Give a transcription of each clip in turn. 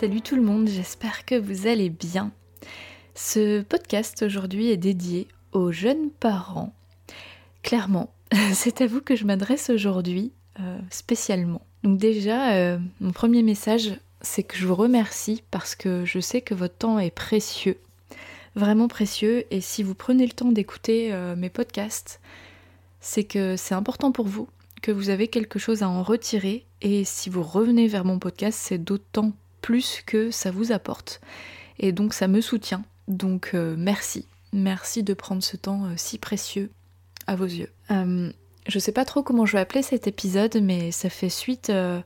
Salut tout le monde, j'espère que vous allez bien. Ce podcast aujourd'hui est dédié aux jeunes parents. Clairement, c'est à vous que je m'adresse aujourd'hui euh, spécialement. Donc déjà, euh, mon premier message, c'est que je vous remercie parce que je sais que votre temps est précieux, vraiment précieux, et si vous prenez le temps d'écouter euh, mes podcasts, c'est que c'est important pour vous, que vous avez quelque chose à en retirer, et si vous revenez vers mon podcast, c'est d'autant plus que ça vous apporte. Et donc ça me soutient. Donc merci. Merci de prendre ce temps si précieux à vos yeux. Euh, je sais pas trop comment je vais appeler cet épisode, mais ça fait suite euh,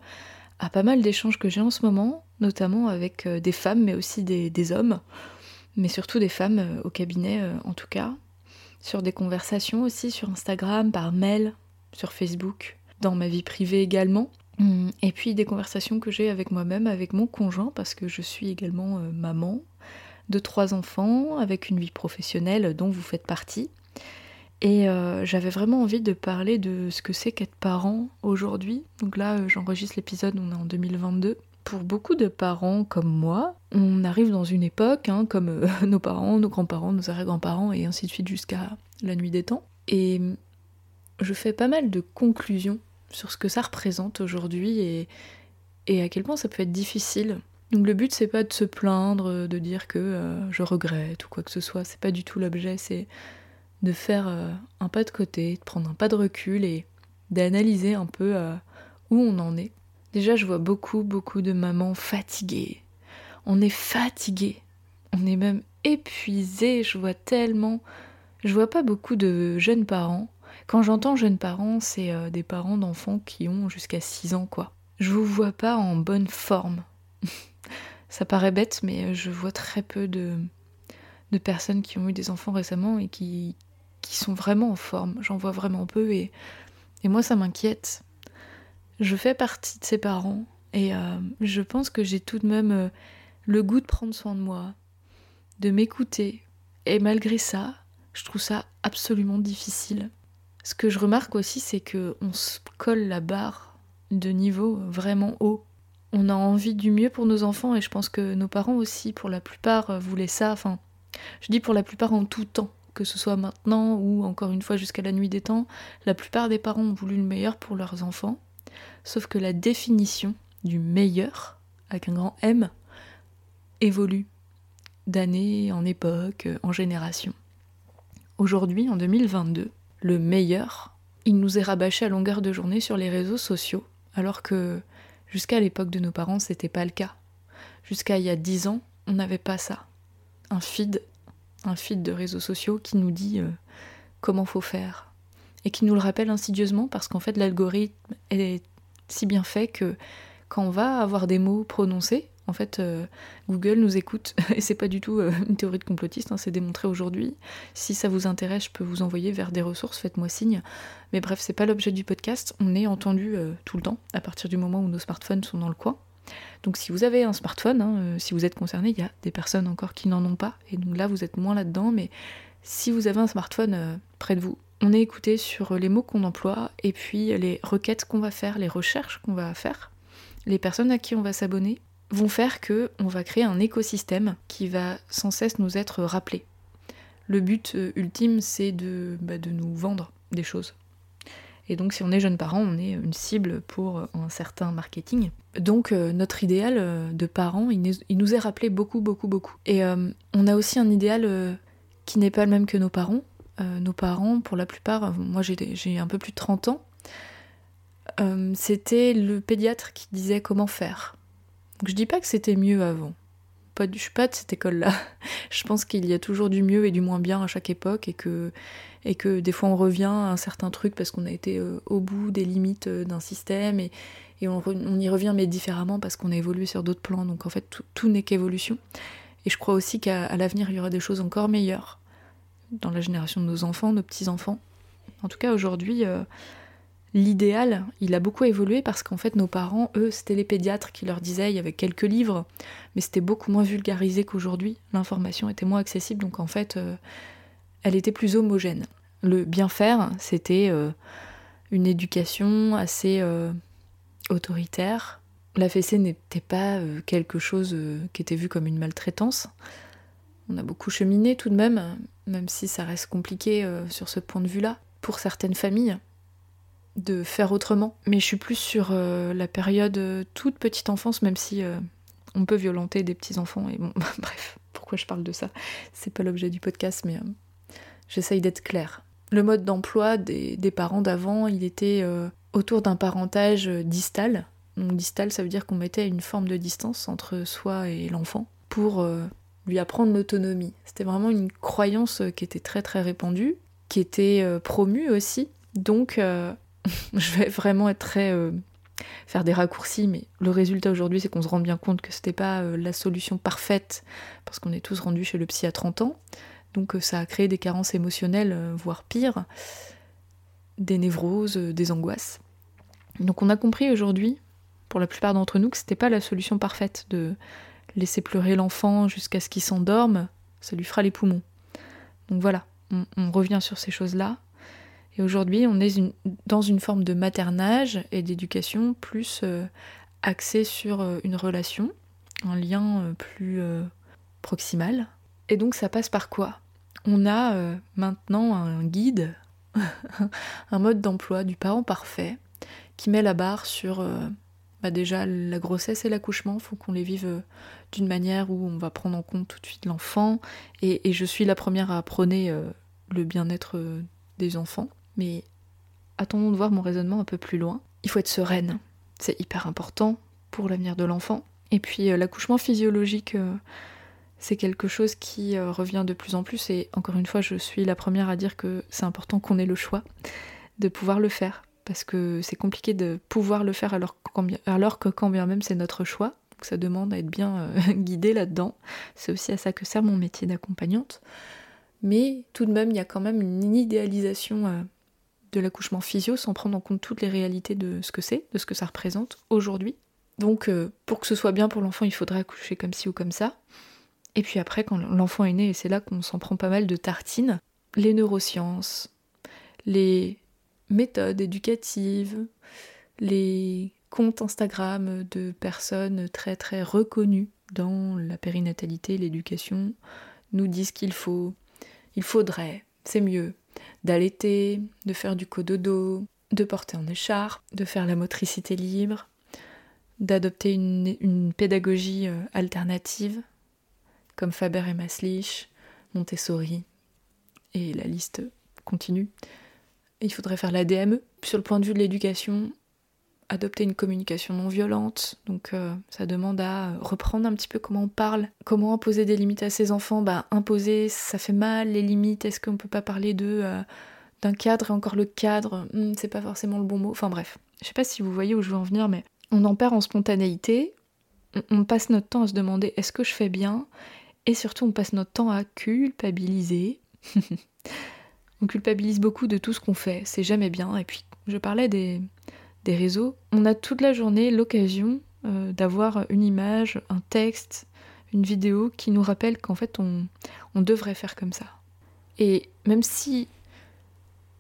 à pas mal d'échanges que j'ai en ce moment, notamment avec euh, des femmes, mais aussi des, hommes, mais surtout des femmes au cabinet en tout cas, sur des conversations aussi sur Instagram, par mail, sur Facebook, dans ma vie privée également. Hum, et puis des conversations que j'ai avec moi-même, avec mon conjoint, parce que je suis également maman de trois enfants, avec une vie professionnelle dont vous faites partie. Et euh, j'avais vraiment envie de parler de ce que c'est qu'être parent aujourd'hui. Donc là, euh, j'enregistre l'épisode, on est en 2022. Pour beaucoup de parents comme moi, on arrive dans une époque, hein, comme euh, nos parents, nos grands-parents, nos arrière-grands-parents, et ainsi de suite jusqu'à la nuit des temps. Et je fais pas mal de conclusions sur ce que ça représente aujourd'hui et, et à quel point ça peut être difficile. Donc le but c'est pas de se plaindre, de dire que je regrette ou quoi que ce soit, c'est pas du tout l'objet, c'est de faire euh, un pas de côté, de prendre un pas de recul et d'analyser un peu euh, où on en est. Déjà, je vois beaucoup, beaucoup de mamans fatiguées. On est fatigué. On est même épuisé. Je vois tellement. Je vois pas beaucoup de jeunes parents. Quand j'entends jeunes parents, c'est euh, des parents d'enfants qui ont jusqu'à 6 ans, quoi. Je vous vois pas en bonne forme. Ça paraît bête, mais je vois très peu de, personnes qui ont eu des enfants récemment et qui, sont vraiment en forme. J'en vois vraiment peu et, moi ça m'inquiète. Je fais partie de ces parents et euh, je pense que j'ai tout de même euh, le goût de prendre soin de moi, de m'écouter. Et malgré ça, je trouve ça absolument difficile. Ce que je remarque aussi, c'est que on se colle la barre de niveau vraiment haut. On a envie du mieux pour nos enfants et je pense que nos parents aussi, pour la plupart, euh, voulaient ça. Enfin, je dis pour la plupart en tout temps que ce soit maintenant ou encore une fois jusqu'à la nuit des temps, la plupart des parents ont voulu le meilleur pour leurs enfants, sauf que la définition du meilleur, avec un grand M, évolue d'année en époque, en génération. Aujourd'hui, en 2022, le meilleur, il nous est rabâché à longueur de journée sur les réseaux sociaux, alors que jusqu'à l'époque de nos parents, c'était pas le cas. Jusqu'à il y a dix ans, on n'avait pas ça. Un feed un feed de réseaux sociaux qui nous dit euh, comment faut faire et qui nous le rappelle insidieusement parce qu'en fait l'algorithme est si bien fait que quand on va avoir des mots prononcés, en fait euh, Google nous écoute et c'est pas du tout euh, une théorie de complotiste, hein, c'est démontré aujourd'hui. Si ça vous intéresse, je peux vous envoyer vers des ressources, faites-moi signe. Mais bref, c'est pas l'objet du podcast, on est entendu tout le temps à partir du moment où nos smartphones sont dans le coin. Donc si vous avez un smartphone, hein, euh, si vous êtes concerné, il y a des personnes encore qui n'en ont pas, et donc là vous êtes moins là-dedans, mais si vous avez un smartphone euh, près de vous, on est écouté sur les mots qu'on emploie, et puis les requêtes qu'on va faire, les recherches qu'on va faire, les personnes à qui on va s'abonner, vont faire que on va créer un écosystème qui va sans cesse nous être rappelé. Le but euh, ultime, c'est de, bah, de nous vendre des choses. Et donc si on est jeune parent, on est une cible pour un certain marketing. Donc euh, notre idéal euh, de parent, il, nous est rappelé beaucoup, beaucoup, beaucoup. Et on a aussi un idéal qui n'est pas le même que nos parents. nos parents, pour la plupart, moi j'ai un peu plus de 30 ans, c'était le pédiatre qui disait comment faire. Donc je dis pas que c'était mieux avant. Pas, je suis pas de cette école-là. je pense qu'il y a toujours du mieux et du moins bien à chaque époque et que et que des fois on revient à un certain truc parce qu'on a été euh, au bout des limites euh, d'un système et, Et on, y revient, mais différemment, parce qu'on a évolué sur d'autres plans. Donc en fait, tout, n'est qu'évolution. Et je crois aussi qu'à l'avenir, il y aura des choses encore meilleures dans la génération de nos enfants, nos petits-enfants. En tout cas, aujourd'hui, euh, l'idéal, il a beaucoup évolué parce qu'en fait, nos parents, eux, c'était les pédiatres qui leur disaient, il y avait quelques livres, mais c'était beaucoup moins vulgarisé qu'aujourd'hui. L'information était moins accessible, donc en fait, euh, elle était plus homogène. Le bien faire, c'était euh, une éducation assez autoritaire. La fessée n'était pas quelque chose qui était vu comme une maltraitance. On a beaucoup cheminé tout de même, même si ça reste compliqué sur ce point de vue-là pour certaines familles de faire autrement. Mais je suis plus sur euh, la période euh, toute petite enfance, même si euh, on peut violenter des petits enfants. Et bon, bref, pourquoi je parle de ça? C'est pas l'objet du podcast, mais j'essaye d'être claire. Le mode d'emploi des, parents d'avant, il était autour d'un parentage distal. Donc distal, ça veut dire qu'on mettait une forme de distance entre soi et l'enfant pour lui apprendre l'autonomie. C'était vraiment une croyance qui était très très répandue qui était euh, promu aussi. Donc, je vais vraiment être très. Euh, faire des raccourcis, mais le résultat aujourd'hui, c'est qu'on se rend bien compte que c'était pas la solution parfaite, parce qu'on est tous rendus chez le psy à 30 ans. Donc, ça a créé des carences émotionnelles, voire pire, des névroses, des angoisses. Donc, on a compris aujourd'hui, pour la plupart d'entre nous, que c'était pas la solution parfaite de laisser pleurer l'enfant jusqu'à ce qu'il s'endorme, ça lui fera les poumons. Donc voilà, on, revient sur ces choses-là. Et aujourd'hui, on est dans une forme de maternage et d'éducation plus euh, axée sur euh, une relation, un lien euh, plus proximal. Et donc ça passe par quoi? On a maintenant un guide, un mode d'emploi du parent parfait qui met la barre sur bah déjà la grossesse et l'accouchement, faut qu'on les vive d'une manière où on va prendre en compte tout de suite l'enfant. Et, et, je suis la première à prôner le bien-être des enfants. Mais attendons de voir mon raisonnement un peu plus loin. Il faut être sereine. C'est hyper important pour l'avenir de l'enfant. Et puis euh, l'accouchement physiologique, euh, c'est quelque chose qui revient de plus en plus. Et encore une fois, je suis la première à dire que c'est important qu'on ait le choix de pouvoir le faire. Parce que c'est compliqué de pouvoir le faire alors, alors que quand bien même c'est notre choix. Donc ça demande à être bien guidé là-dedans. C'est aussi à ça que sert mon métier d'accompagnante mais tout de même, il y a quand même une idéalisation euh, de l'accouchement physio sans prendre en compte toutes les réalités de ce que c'est, de ce que ça représente aujourd'hui. Donc, euh, pour que ce soit bien pour l'enfant, il faudrait accoucher comme ci ou comme ça. Et puis après, quand l'enfant est né, et c'est là qu'on s'en prend pas mal de tartines, les neurosciences, les méthodes éducatives, les comptes Instagram de personnes très très reconnues dans la périnatalité, l'éducation, nous disent qu'il faut il faudrait, c'est mieux, d'allaiter, de faire du cododo, de porter en écharpe, de faire la motricité libre, d'adopter une, pédagogie euh, alternative, comme Faber et Maslich, Montessori, et la liste continue. il faudrait faire la DME. Sur le point de vue de l'éducation, adopter une communication non violente. Donc euh, ça demande à reprendre un petit peu comment on parle, comment imposer des limites à ses enfants? Bah imposer, ça fait mal, les limites, est-ce qu'on peut pas parler de euh, d'un cadre et encore le cadre, hmm, c'est pas forcément le bon mot. Enfin bref, je sais pas si vous voyez où je veux en venir, mais on en perd en spontanéité. On, passe notre temps à se demander est-ce que je fais bien? Et surtout on passe notre temps à culpabiliser. on culpabilise beaucoup de tout ce qu'on fait, c'est jamais bien. Et puis je parlais des des réseaux, on a toute la journée l'occasion euh, d'avoir une image, un texte, une vidéo qui nous rappelle qu'en fait on, devrait faire comme ça. Et même si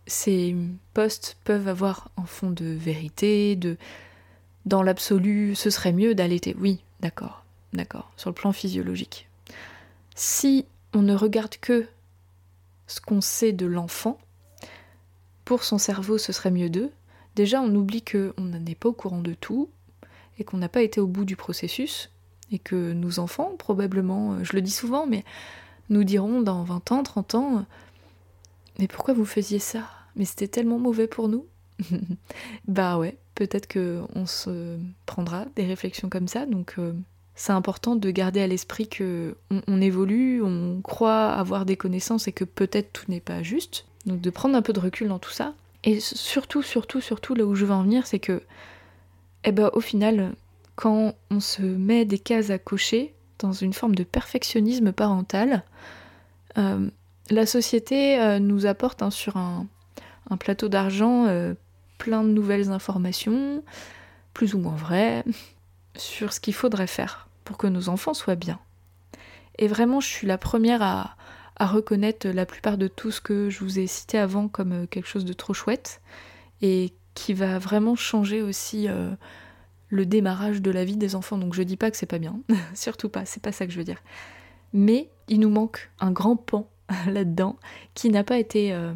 ces posts peuvent avoir un fond de vérité, de dans l'absolu ce serait mieux d'allaiter, oui, d'accord, d'accord, sur le plan physiologique. Si on ne regarde que ce qu'on sait de l'enfant, pour son cerveau ce serait mieux d'eux, déjà on oublie qu'on n'est pas au courant de tout et qu'on n'a pas été au bout du processus et que nos enfants, probablement, euh, je le dis souvent, mais nous diront dans 20 ans, 30 ans, mais pourquoi vous faisiez ça? Mais c'était tellement mauvais pour nous. bah ouais, peut-être que on se prendra des réflexions comme ça, donc euh, c'est important de garder à l'esprit que on, évolue, on croit avoir des connaissances et que peut-être tout n'est pas juste. Donc de prendre un peu de recul dans tout ça et surtout, surtout, surtout, là où je veux en venir, c'est que Et ben au final, quand on se met des cases à cocher dans une forme de perfectionnisme parental, euh, la société euh, nous apporte hein, sur un, plateau d'argent euh, plein de nouvelles informations, plus ou moins vraies, sur ce qu'il faudrait faire pour que nos enfants soient bien. Et vraiment, je suis la première à, reconnaître la plupart de tout ce que je vous ai cité avant comme quelque chose de trop chouette et qui va vraiment changer aussi le démarrage de la vie des enfants. Donc je dis pas que c'est pas bien, surtout pas, c'est pas ça que je veux dire. Mais il nous manque un grand pan là-dedans qui n'a pas été euh,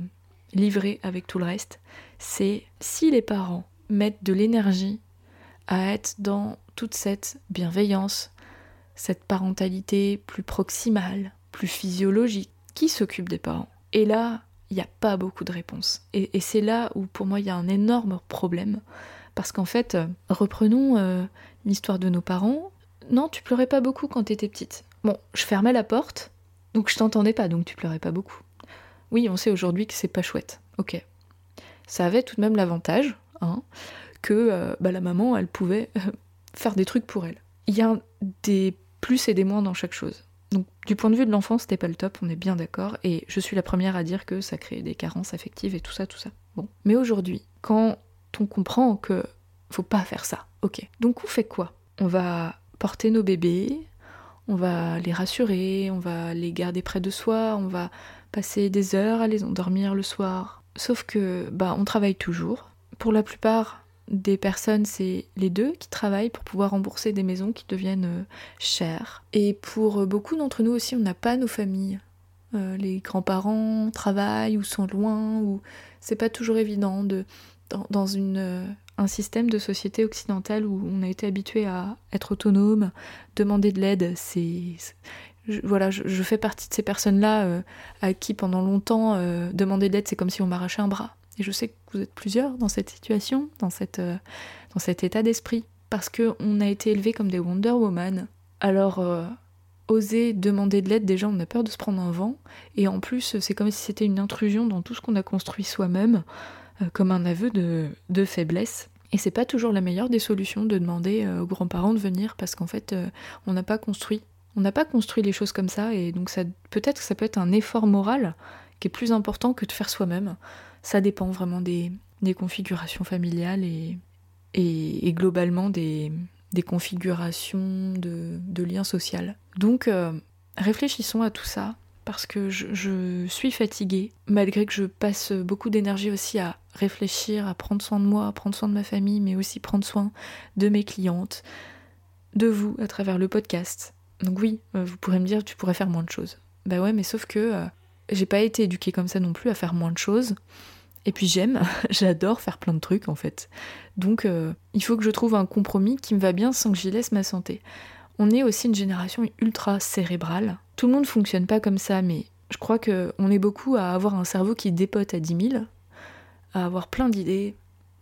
livré avec tout le reste. C'est si les parents mettent de l'énergie à être dans toute cette bienveillance, cette parentalité plus proximale, plus physiologique, qui s'occupe des parents Et là, il n'y a pas beaucoup de réponses. Et, c'est là où pour moi il y a un énorme problème. Parce qu'en fait, euh, reprenons euh, l'histoire de nos parents. Non, tu pleurais pas beaucoup quand t'étais petite. Bon, je fermais la porte, donc je t'entendais pas, donc tu pleurais pas beaucoup. Oui, on sait aujourd'hui que c'est pas chouette. Ok. Ça avait tout de même l'avantage hein, que euh, bah, la maman, elle pouvait faire des trucs pour elle. Il y a des plus et des moins dans chaque chose. Donc du point de vue de l'enfant, c'était pas le top, on est bien d'accord, et je suis la première à dire que ça crée des carences affectives et tout ça, tout ça. Bon. Mais aujourd'hui, quand on comprend que faut pas faire ça, ok. Donc on fait quoi? On va porter nos bébés, on va les rassurer, on va les garder près de soi, on va passer des heures à les endormir le soir. Sauf que bah on travaille toujours. Pour la plupart des personnes, c'est les deux qui travaillent pour pouvoir rembourser des maisons qui deviennent euh, chères. Et pour beaucoup d'entre nous aussi, on n'a pas nos familles. Euh, les grands-parents travaillent ou sont loin, ou c'est pas toujours évident de dans, euh, un système de société occidentale où on a été habitué à être autonome, demander de l'aide, c'est voilà, je, fais partie de ces personnes-là euh, à qui pendant longtemps euh, demander de l'aide c'est comme si on m'arrachait un bras. Et je sais que vous êtes plusieurs dans cette situation, dans, euh, cet état d'esprit, parce qu'on a été élevés comme des Wonder Woman. Alors oser demander de l'aide, déjà on a peur de se prendre un vent, et en plus c'est comme si c'était une intrusion dans tout ce qu'on a construit soi-même. Euh, comme un aveu de, faiblesse. Et c'est pas toujours la meilleure des solutions de demander euh, aux grands-parents de venir parce qu'en fait, euh, on n'a pas construit. On n'a pas construit les choses comme ça et donc peut-être que ça peut être un effort moral qui est plus important que de faire soi-même. Ça dépend vraiment des, configurations familiales et, globalement des, configurations de, liens sociaux. Donc réfléchissons à tout ça parce que je, suis fatiguée, malgré que je passe beaucoup d'énergie aussi à réfléchir, à prendre soin de moi, à prendre soin de ma famille, mais aussi prendre soin de mes clientes, de vous à travers le podcast. Donc oui, euh, vous pourrez me dire tu pourrais faire moins de choses. Bah ouais, mais sauf que euh, j'ai pas été éduquée comme ça non plus à faire moins de choses. Et puis j'aime, j'adore faire plein de trucs en fait. Donc euh, il faut que je trouve un compromis qui me va bien sans que j'y laisse ma santé. On est aussi une génération ultra cérébrale. Tout le monde fonctionne pas comme ça, mais je crois qu'on est beaucoup à avoir un cerveau qui dépote à 10 000, à avoir plein d'idées,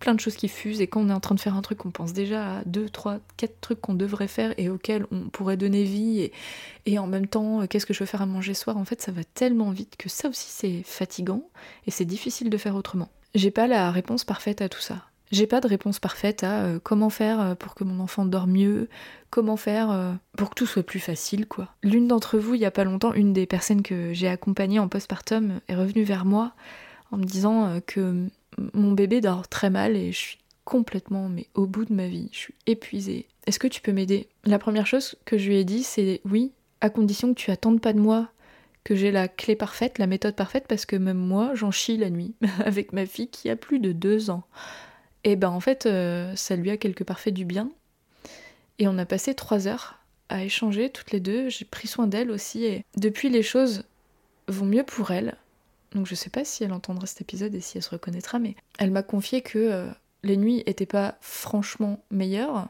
plein de choses qui fusent, et quand on est en train de faire un truc, on pense déjà à 2, 3, 4 trucs qu'on devrait faire et auxquels on pourrait donner vie, et, en même temps, euh, qu'est-ce que je veux faire à manger soir? En fait, ça va tellement vite que ça aussi c'est fatigant, et c'est difficile de faire autrement. J'ai pas la réponse parfaite à tout ça. J'ai pas de réponse parfaite à euh, comment faire euh, pour que mon enfant dorme mieux, comment faire pour que tout soit plus facile, quoi. L'une d'entre vous, il y a pas longtemps, une des personnes que j'ai accompagnées en postpartum est revenue vers moi en me disant que mon bébé dort très mal et je suis complètement mais au bout de ma vie, je suis épuisée. Est-ce que tu peux m'aider? La première chose que je lui ai dit, c'est oui, à condition que tu attendes pas de moi que j'ai la clé parfaite, la méthode parfaite, parce que même moi, j'en chie la nuit avec ma fille qui a plus de deux ans. Et ben en fait, euh, ça lui a quelque part fait du bien. Et on a passé trois heures à échanger toutes les deux. J'ai pris soin d'elle aussi. Et depuis, les choses vont mieux pour elle. Donc je sais pas si elle entendra cet épisode et si elle se reconnaîtra, mais elle m'a confié que euh, les nuits étaient pas franchement meilleures,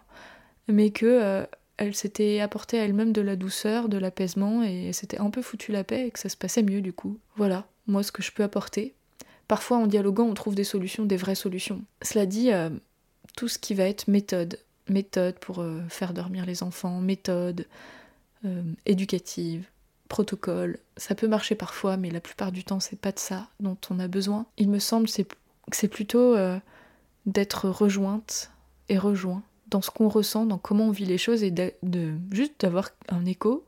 mais que euh, elle s'était apportée à elle-même de la douceur, de l'apaisement, et c'était un peu foutu la paix et que ça se passait mieux du coup. Voilà, moi ce que je peux apporter. Parfois, en dialoguant, on trouve des solutions, des vraies solutions. Cela dit, euh, tout ce qui va être méthode, méthode pour faire dormir les enfants, méthode éducative, protocole, ça peut marcher parfois, mais la plupart du temps, c'est pas de ça dont on a besoin. Il me semble que c'est plutôt d'être rejointe et rejoint dans ce qu'on ressent, dans comment on vit les choses et de, juste d'avoir un écho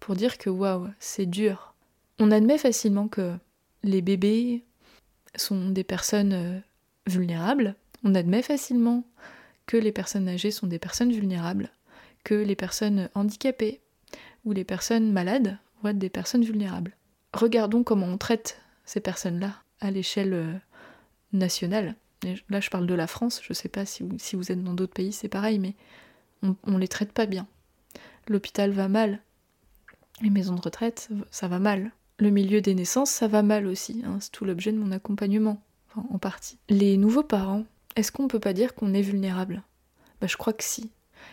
pour dire que waouh, c'est dur. On admet facilement que les bébés sont des personnes euh, vulnérables. On admet facilement que les personnes âgées sont des personnes vulnérables, que les personnes handicapées ou les personnes malades des personnes vulnérables. Regardons comment on traite ces personnes-là à l'échelle euh, nationale. là, je parle de la France, je ne sais pas si vous, êtes dans d'autres pays, c'est pareil, mais on, ne les traite pas bien. L'hôpital va mal, les maisons de retraite, ça va mal. Le milieu des naissances, ça va mal aussi. Hein. c'est tout l'objet de mon accompagnement, en partie. Les nouveaux parents, est-ce qu'on peut pas dire qu'on est vulnérable? Bah, je crois que si.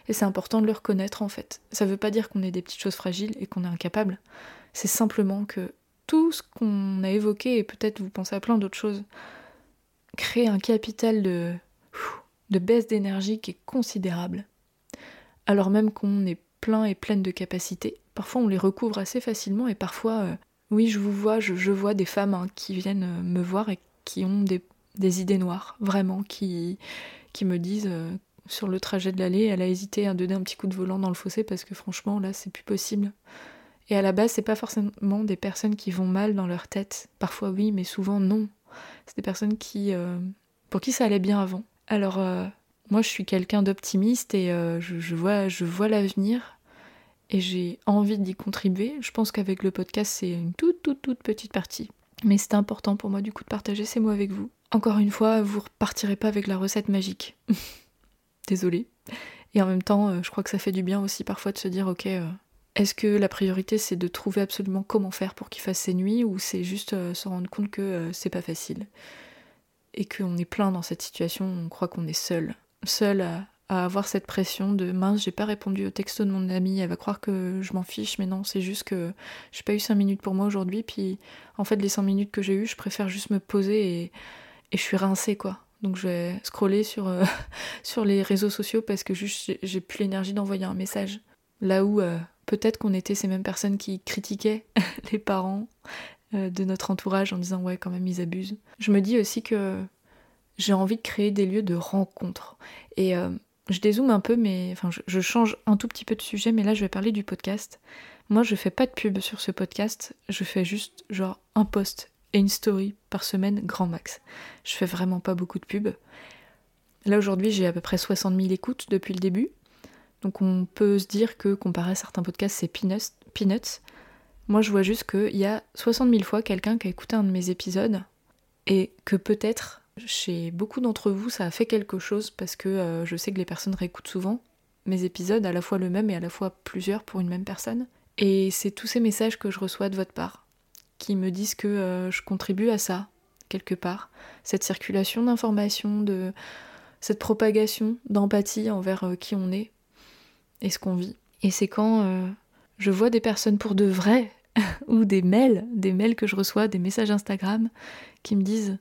Et c'est important de le reconnaître en fait. Ça veut pas dire qu'on est des petites choses fragiles et qu'on est incapable. C'est simplement que tout ce qu'on a évoqué, et peut-être vous pensez à plein d'autres choses, crée un capital de, de baisse d'énergie qui est considérable. Alors même qu'on est plein et pleine de capacités, parfois on les recouvre assez facilement et parfois, euh, oui, je vous vois, je, vois des femmes hein, qui viennent euh, me voir et qui ont des, idées noires, vraiment, qui, qui me disent euh, sur le trajet de l'allée, elle a hésité à donner un petit coup de volant dans le fossé parce que franchement, là, c'est plus possible. Et à la base, c'est pas forcément des personnes qui vont mal dans leur tête. Parfois oui, mais souvent non. C'est des personnes qui, euh, pour qui ça allait bien avant. Alors euh, moi, je suis quelqu'un d'optimiste et euh, je, vois, l'avenir et j'ai envie d'y contribuer. Je pense qu'avec le podcast, c'est une toute toute toute petite partie. Mais c'est important pour moi du coup de partager ces mots avec vous. Encore une fois, vous repartirez pas avec la recette magique. Désolée. Et en même temps, je crois que ça fait du bien aussi parfois de se dire ok, est-ce que la priorité c'est de trouver absolument comment faire pour qu'il fasse ses nuits ou c'est juste euh, se rendre compte que euh, c'est pas facile? Et qu'on est plein dans cette situation, on croit qu'on est seul, seul à, avoir cette pression de mince, j'ai pas répondu au texto de mon amie, elle va croire que je m'en fiche, mais non, c'est juste que j'ai pas eu 5 minutes pour moi aujourd'hui, puis en fait les 5 minutes que j'ai eues, je préfère juste me poser et, je suis rincée quoi. Donc je vais scroller sur, euh, sur les réseaux sociaux parce que juste j'ai plus l'énergie d'envoyer un message. Là où peut-être qu'on était ces mêmes personnes qui critiquaient les parents euh, de notre entourage en disant ouais quand même ils abusent. Je me dis aussi que j'ai envie de créer des lieux de rencontre. Et euh, je dézoome un peu, mais enfin je, change un tout petit peu de sujet, mais là je vais parler du podcast. Moi je fais pas de pub sur ce podcast, je fais juste genre un post et une story par semaine grand max. Je fais vraiment pas beaucoup de pub. Là aujourd'hui j'ai à peu près 60 000 écoutes depuis le début. Donc on peut se dire que comparé à certains podcasts, c'est peanuts. Moi, je vois juste qu'il y a 60 000 fois quelqu'un qui a écouté un de mes épisodes et que peut-être chez beaucoup d'entre vous, ça a fait quelque chose parce que euh, je sais que les personnes réécoutent souvent mes épisodes, à la fois le même et à la fois plusieurs pour une même personne. Et c'est tous ces messages que je reçois de votre part qui me disent que euh, je contribue à ça, quelque part. Cette circulation d'informations, de cette propagation d'empathie envers euh, qui on est et ce qu'on vit. Et c'est quand euh, je vois des personnes pour de vrai, ou des mails, des mails que je reçois, des messages Instagram, qui me disent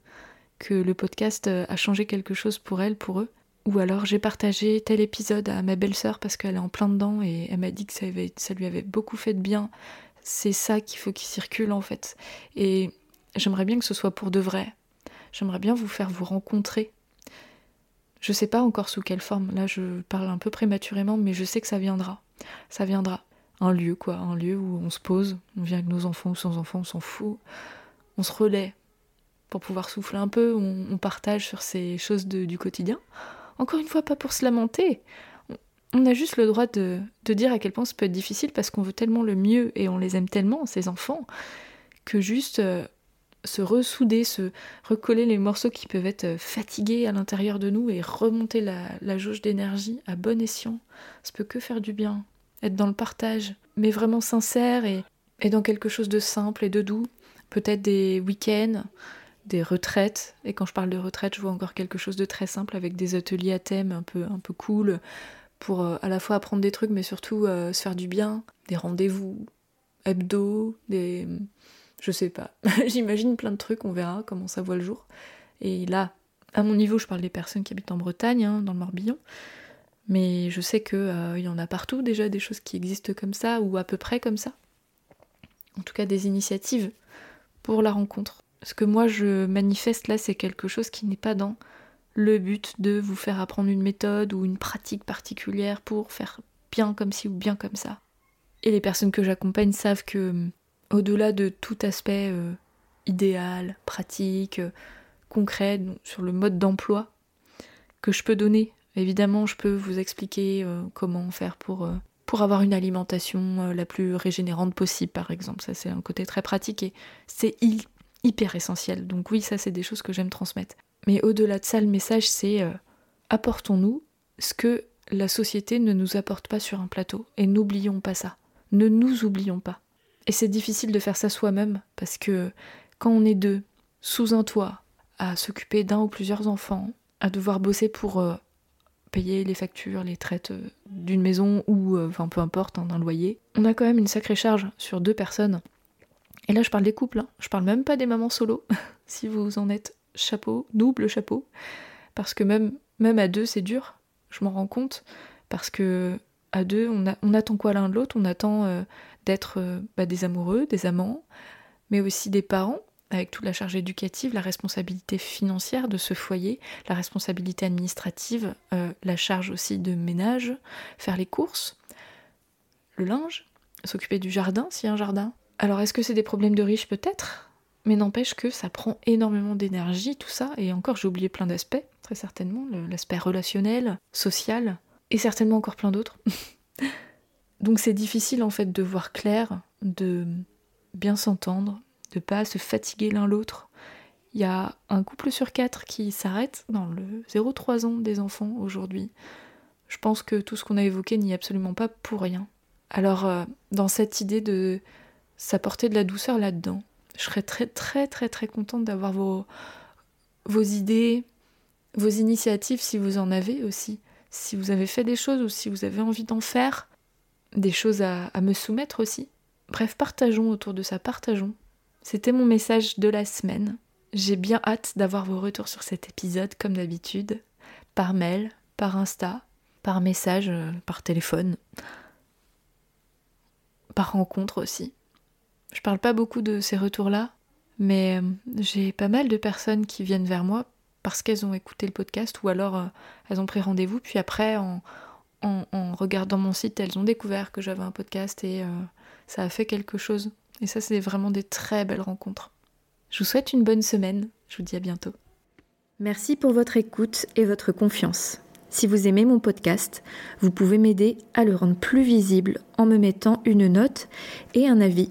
que le podcast a changé quelque chose pour elles, pour eux. Ou alors j'ai partagé tel épisode à ma belle-sœur parce qu'elle est en plein dedans et elle m'a dit que ça lui avait beaucoup fait de bien. C'est ça qu'il faut qu'il circule en fait. Et j'aimerais bien que ce soit pour de vrai. J'aimerais bien vous faire vous rencontrer je sais pas encore sous quelle forme, là je parle un peu prématurément, mais je sais que ça viendra. Ça viendra. Un lieu, quoi, un lieu où on se pose, on vient avec nos enfants ou sans enfants, on s'en fout. On se relaie pour pouvoir souffler un peu, on, partage sur ces choses du quotidien. Encore une fois, pas pour se lamenter. On a juste le droit de, de dire à quel point ça peut être difficile parce qu'on veut tellement le mieux et on les aime tellement, ces enfants, que juste euh, se ressouder, se recoller les morceaux qui peuvent être fatigués à l'intérieur de nous et remonter la, jauge d'énergie à bon escient. Ça peut que faire du bien. Être dans le partage, mais vraiment sincère et, et dans quelque chose de simple et de doux. Peut-être des week-ends, des retraites. Et quand je parle de retraite, je vois encore quelque chose de très simple avec des ateliers à thème un peu, un peu cool pour euh, à la fois apprendre des trucs mais surtout euh, se faire du bien. Des rendez-vous hebdo, des je sais pas. J'imagine plein de trucs, on verra comment ça voit le jour. Et là, à mon niveau, je parle des personnes qui habitent en Bretagne, hein, dans le Morbihan. Mais je sais qu'il euh, y en a partout déjà des choses qui existent comme ça, ou à peu près comme ça. En tout cas, des initiatives pour la rencontre. Ce que moi je manifeste là, c'est quelque chose qui n'est pas dans le but de vous faire apprendre une méthode ou une pratique particulière pour faire bien comme ci ou bien comme ça. Et les personnes que j'accompagne savent que, au-delà de tout aspect euh, idéal, pratique, euh, concret, sur le mode d'emploi que je peux donner, évidemment, je peux vous expliquer euh, comment faire pour, pour avoir une alimentation la plus régénérante possible, par exemple. Ça, c'est un côté très pratique et c'est hyper essentiel. Donc, oui, ça, c'est des choses que j'aime transmettre. Mais au-delà de ça, le message, c'est apportons-nous ce que la société ne nous apporte pas sur un plateau. Et n'oublions pas ça. Ne nous oublions pas. Et c'est difficile de faire ça soi-même, parce que quand on est deux, sous un toit, à s'occuper d'un ou plusieurs enfants, à devoir bosser pour euh, payer les factures, les traites euh, d'une maison ou, euh, enfin peu importe, hein, d'un loyer, on a quand même une sacrée charge sur deux personnes. Et là, je parle des couples, hein. je parle même pas des mamans solo. si vous en êtes chapeau, double chapeau, parce que même, à deux, c'est dur je m'en rends compte, parce que à deux, on, attend quoi l'un de l'autre? On attend euh, d'être euh, bah, des amoureux, des amants, mais aussi des parents, avec toute la charge éducative, la responsabilité financière de ce foyer, la responsabilité administrative, euh, la charge aussi de ménage, faire les courses, le linge, s'occuper du jardin s'il y a un jardin. Alors est-ce que c'est des problèmes de riches peut-être? Mais n'empêche que ça prend énormément d'énergie, tout ça, et encore j'ai oublié plein d'aspects, très certainement, l'aspect relationnel, social, et certainement encore plein d'autres. Donc c'est difficile en fait de voir clair, de bien s'entendre, de pas se fatiguer l'un l'autre. Il y a un couple sur quatre qui s'arrête dans le 0-3 ans des enfants aujourd'hui. Je pense que tout ce qu'on a évoqué n'y est absolument pas pour rien. Alors, euh, dans cette idée de s'apporter de la douceur là-dedans, je serais très très très très contente d'avoir vos, vos idées, vos initiatives si vous en avez aussi. Si vous avez fait des choses ou si vous avez envie d'en faire, des choses à, à me soumettre aussi. Bref, partageons autour de ça, partageons. C'était mon message de la semaine. J'ai bien hâte d'avoir vos retours sur cet épisode, comme d'habitude, par mail, par Insta, par message, euh, par téléphone, par rencontre aussi. Je parle pas beaucoup de ces retours-là, mais euh, j'ai pas mal de personnes qui viennent vers moi parce qu'elles ont écouté le podcast ou alors euh, elles ont pris rendez-vous, puis après, en, regardant mon site, elles ont découvert que j'avais un podcast et euh, ça a fait quelque chose. Et ça, c'est vraiment des très belles rencontres. Je vous souhaite une bonne semaine. Je vous dis à bientôt. Merci pour votre écoute et votre confiance. Si vous aimez mon podcast, vous pouvez m'aider à le rendre plus visible en me mettant une note et un avis